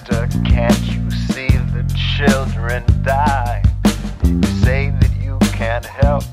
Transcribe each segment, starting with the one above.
Mister, can't you see the children die? You say that you can't help.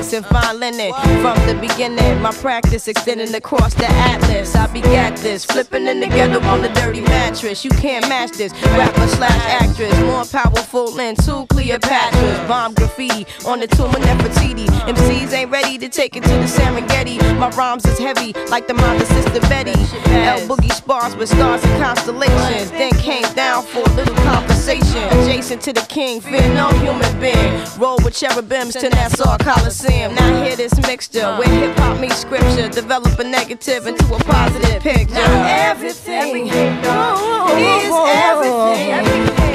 Rap and fine linen. From the beginning, my practice extending across the atlas. I begat this, flipping in the ghetto on the dirty mattress. You can't match this, rapper slash actress, more powerful than two Cleopatras. Bomb graffiti on the tomb of Nefertiti. MCs ain't ready to take it to the Serengeti. My rhymes is heavy, like the mother sister Betty. L Boogie spars with stars and constellations. Then came down for a little conversation. Adjacent to the king, fear no human being. Roll with cherubims to Nassau Coliseum. Now hear this mixture where hip hop meets scripture. Develop a negative into a positive picture. Now everything is everything. Everything,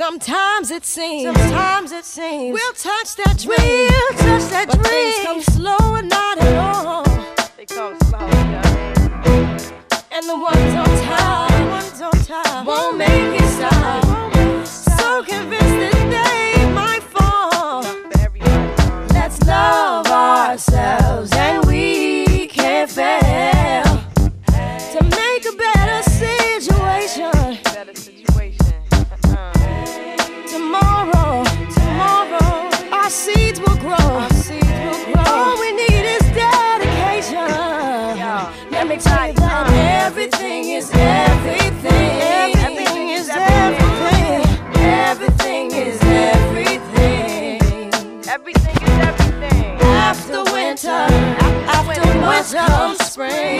Sometimes it seems. Sometimes it seems. We'll touch that dream. We'll touch that but dream. Things come slow and not at all. They come slow. And the ones on top, ones on top won't make it stop. So convinced that they might fall. Let's love ourselves and Just come spring.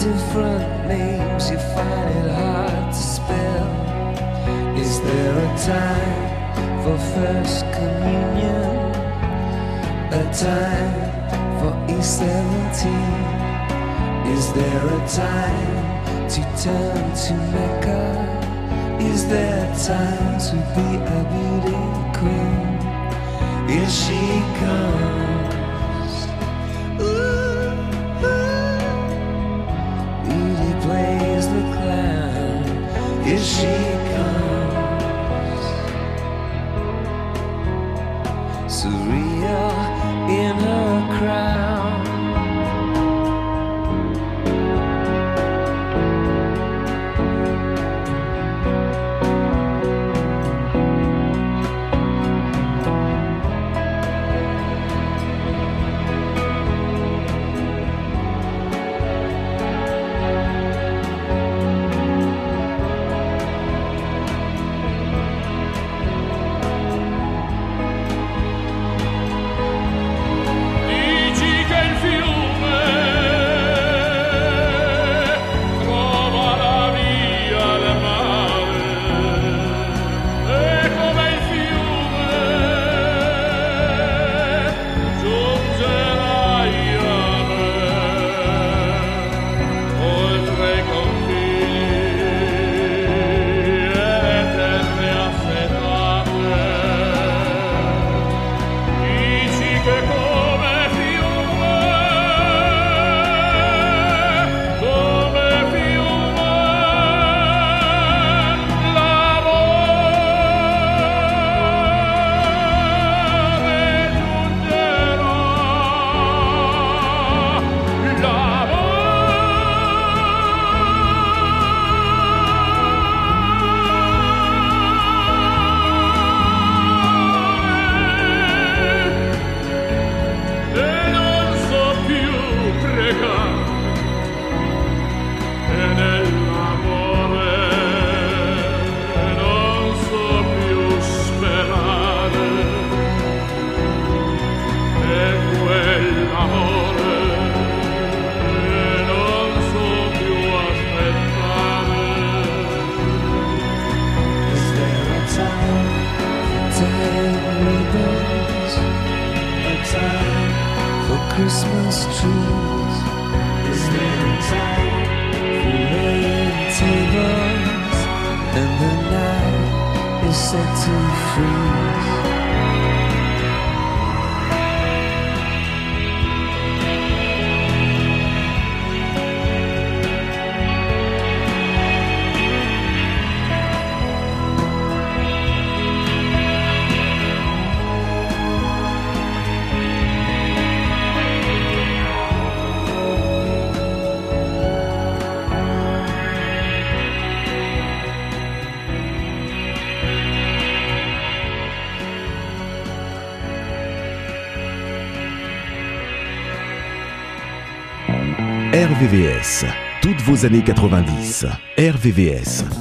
different names you find it hard to spell. Is there a time for first communion? A time for E17? Is there a time to turn to Mecca? Is there time to be a beauty queen? Is she come? Egito. RVVS. Toutes vos années 90. RVVS.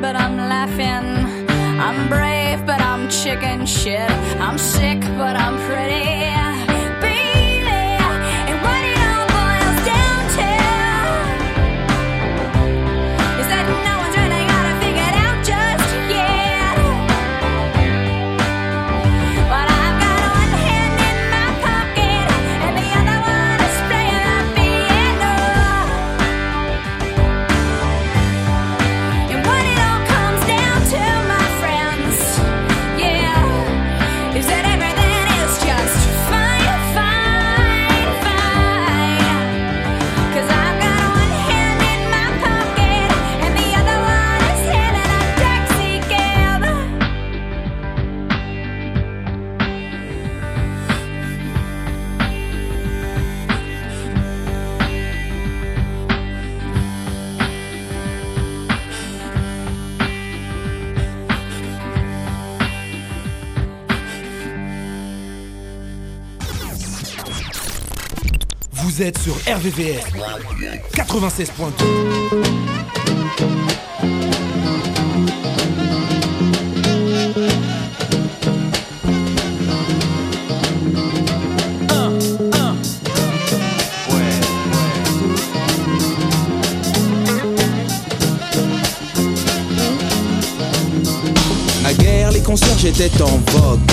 But I'm laughing. I'm brave, but I'm chicken shit. I'm sick, but I'm pretty. Sur RVVS 96.2. guerre, les concierges étaient en vogue.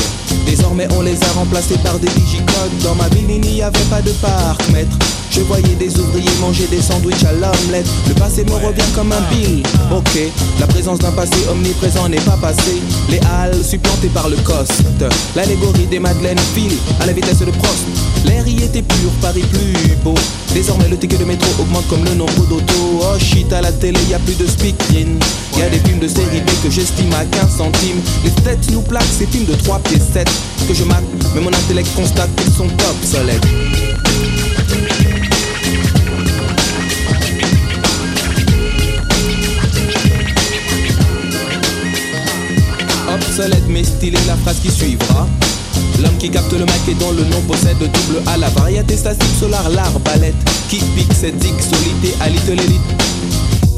Désormais on les a remplacés par des digicodes. Dans ma ville il n'y avait pas de parc maître Je voyais des ouvriers manger des sandwichs à l'omelette. Le passé me revient comme un bill. Ok, la présence d'un passé omniprésent n'est pas passé Les halles supplantées par le coste. L'allégorie des madeleines file à la vitesse de Prost. L'air y était pur, Paris plus beau. Désormais le ticket de métro augmente comme le nombre d'autos. Oh shit, à la télé y a plus de speaking Y a des films de série B que j'estime à 15 centimes. Les têtes nous plaquent ces films de 3 pieds 7 Que je mate, mais mon intellect constate qu'ils sont obsolètes Obsolète mais stylé la phrase qui suivra. L'homme qui capte le mic et dont le nom possède double A La variété statique solar, l'arbalète Qui pique cette zig solité à l'élite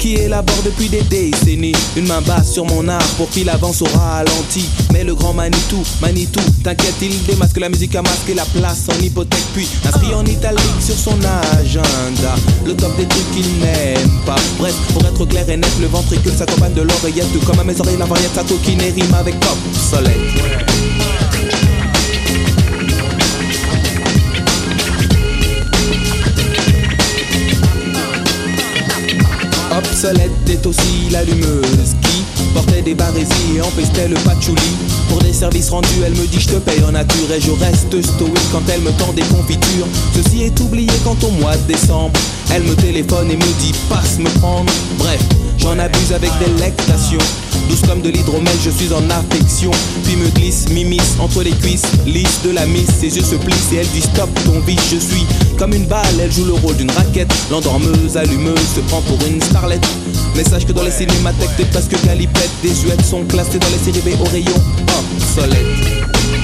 qui élabore depuis des décennies. Une main basse sur mon art pour qu'il avance au ralenti. Mais le grand Manitou, Manitou, t'inquiète il démasque la musique à masquer la place en hypothèque. Puis inscrit en italique sur son agenda. Le top des trucs qu'il n'aime pas. Bref, pour être clair et net, le ventricule s'accompagne de l'oreillette. Comme à mes oreilles la variette, sa coquine rime avec pop, Obsolète est aussi l'allumeuse qui portait des barésies et empestait le patchouli. Pour des services rendus, elle me dit je te paye en nature et je reste stoïque quand elle me tend des confitures. Ceci est oublié quand au mois de décembre, elle me téléphone et me dit passe me prendre. Bref, j'en abuse avec délectation. Douce comme de l'hydromel, je suis en affection. Puis me glisse, m'immisce entre les cuisses, lisse de la miss. Ses yeux se plissent et elle dit stop ton vice. Je suis comme une balle, elle joue le rôle d'une raquette. L'endormeuse, allumeuse, se prend pour une starlette. Mais sache que dans les cinémathèques, t'es presque calipette. Des huettes sont classées dans les séries B au rayon obsolète.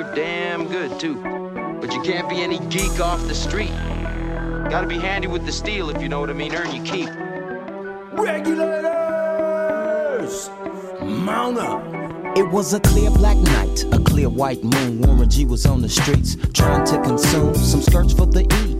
We're damn good, too. But you can't be any geek off the street. Gotta be handy with the steel, if you know what I mean. Earn your keep. Regulators! Mount up! It was a clear black night, a clear white moon. Warren G was on the streets trying to consume some skirts for the E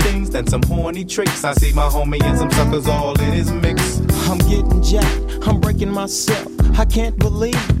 things than some horny tricks. I see my homie and some suckers all in his mix. I'm getting jacked, I'm breaking myself. I can't believe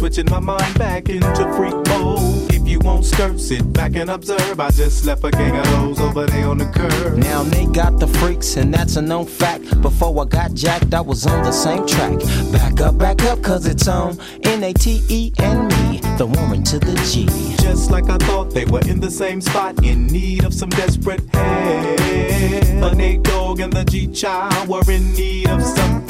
Switching my mind back into freak mode. If you won't skirt, sit back and observe. I just left a gang of those over there on the curb. Now they got the freaks, and that's a known fact. Before I got jacked, I was on the same track. Back up, back up, cause it's on N A T E and me, the woman to the G. Just like I thought, they were in the same spot, in need of some desperate help. But Nate Dogg and the G Child were in need of something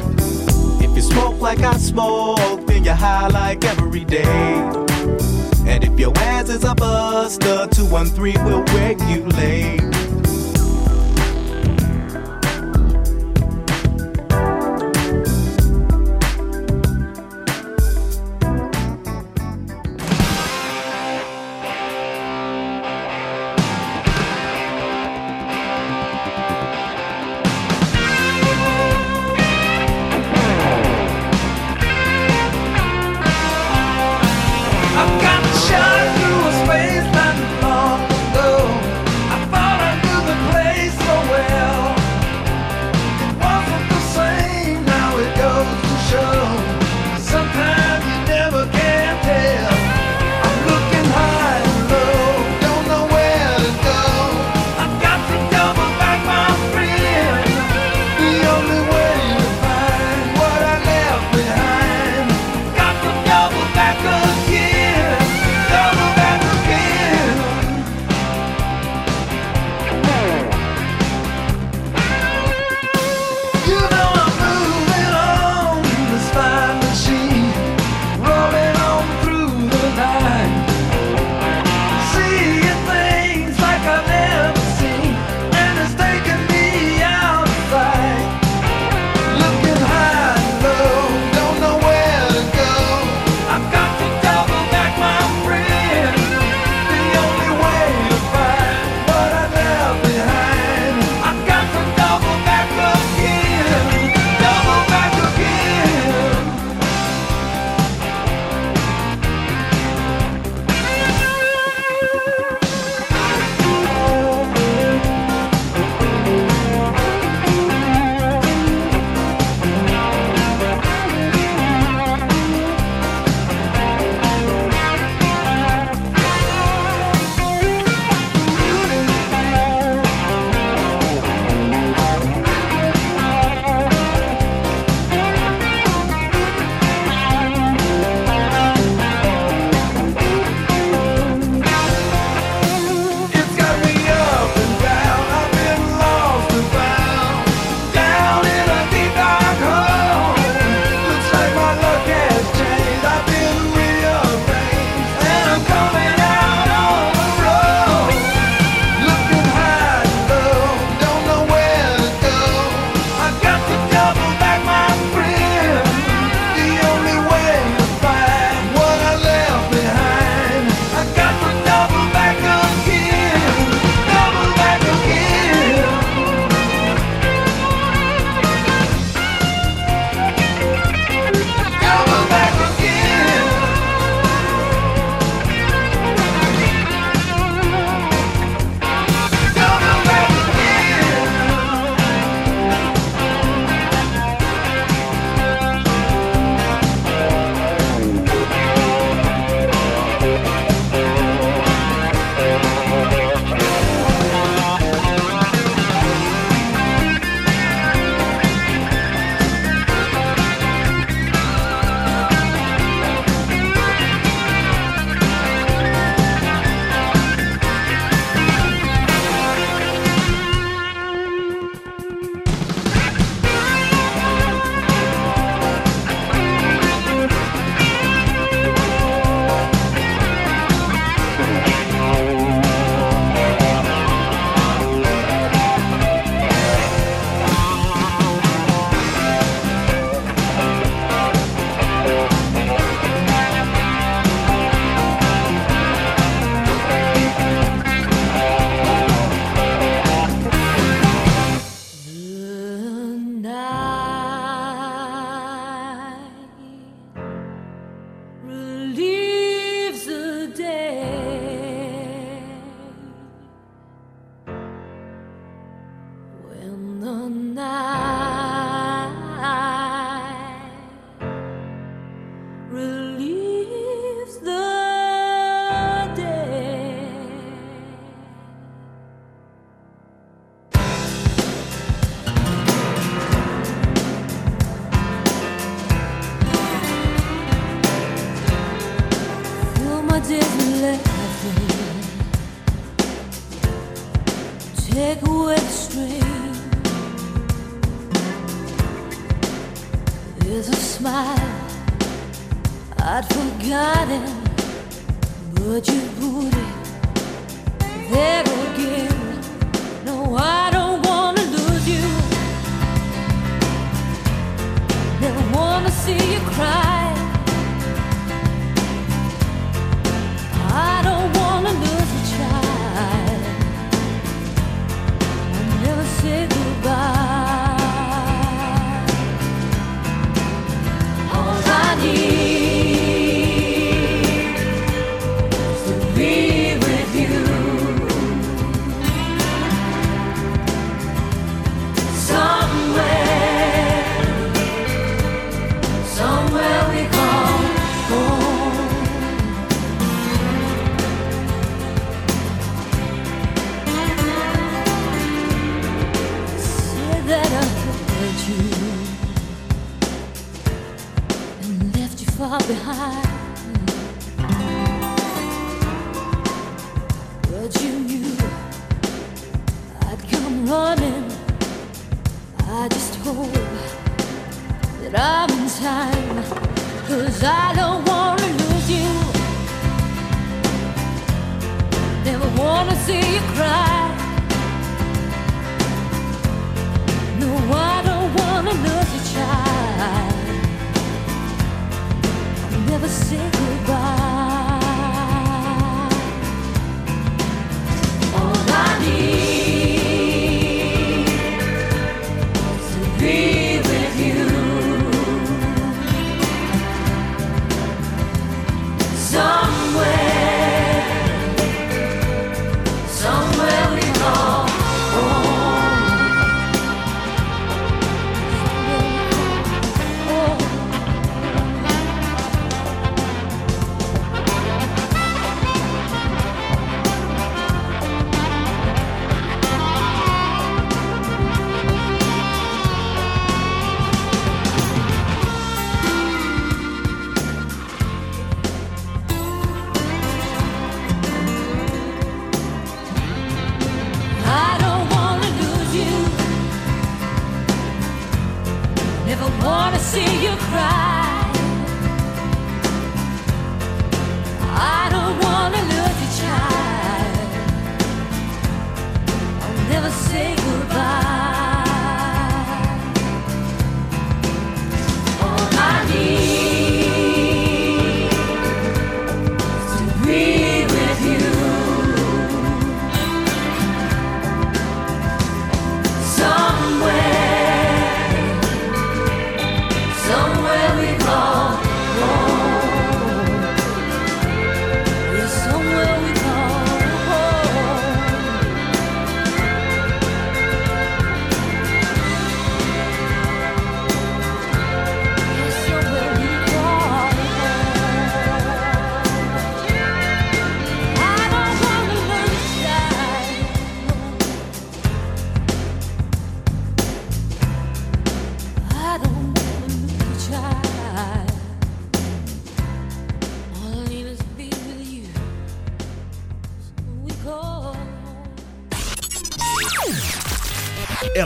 You smoke like I smoke, then you're high like every day. And if your ass is a buster, 213 will wake you got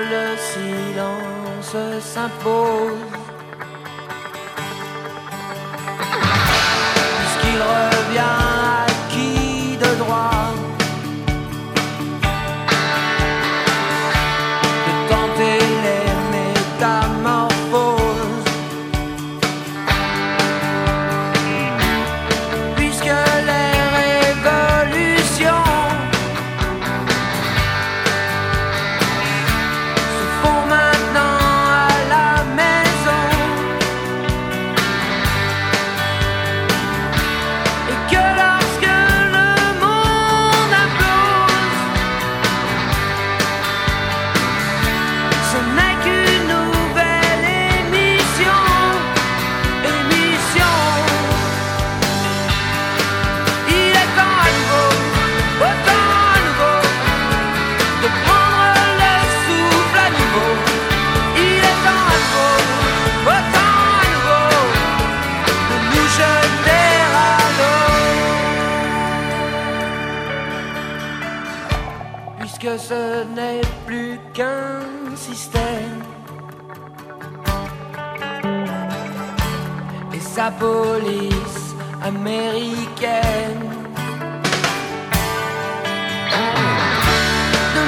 le silence s'impose. Sa police américaine. De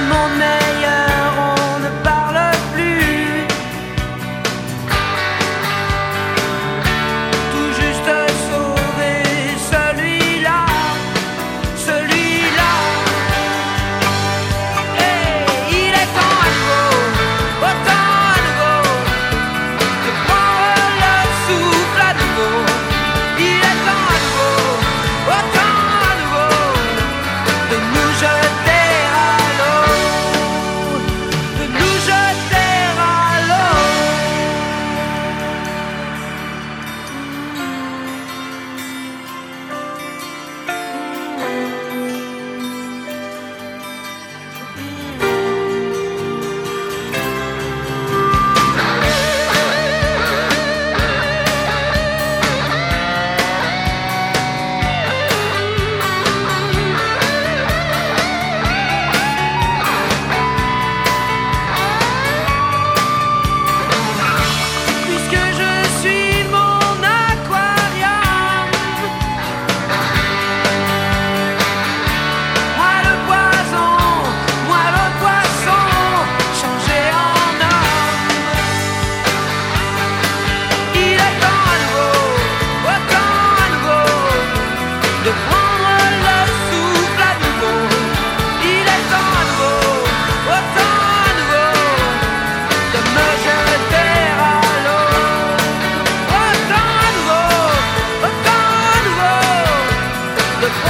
the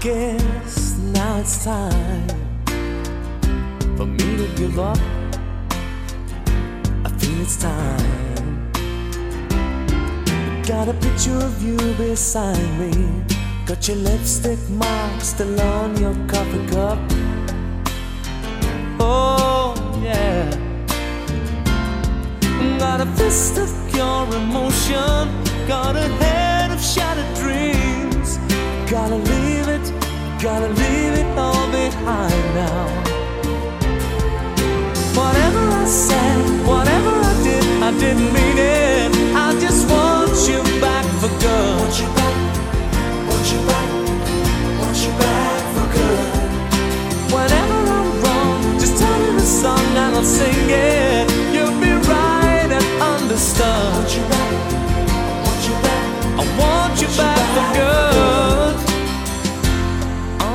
guess now it's time for me to give up. I feel it's time. Got a picture of you beside me. Got your lipstick mark still on your coffee cup. Oh, yeah. Got a fist of your emotion. Got a head of shattered dreams. Got a gotta leave it all behind now. Whatever I said, whatever I did, I didn't mean it. I just want you back for good. Want you back, want you back, want you back for good. Whenever I'm wrong, just tell me the song and I'll sing it. You'll be right and understood. Want you back, want you back, I want you back for good.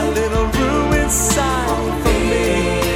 a little room inside for me?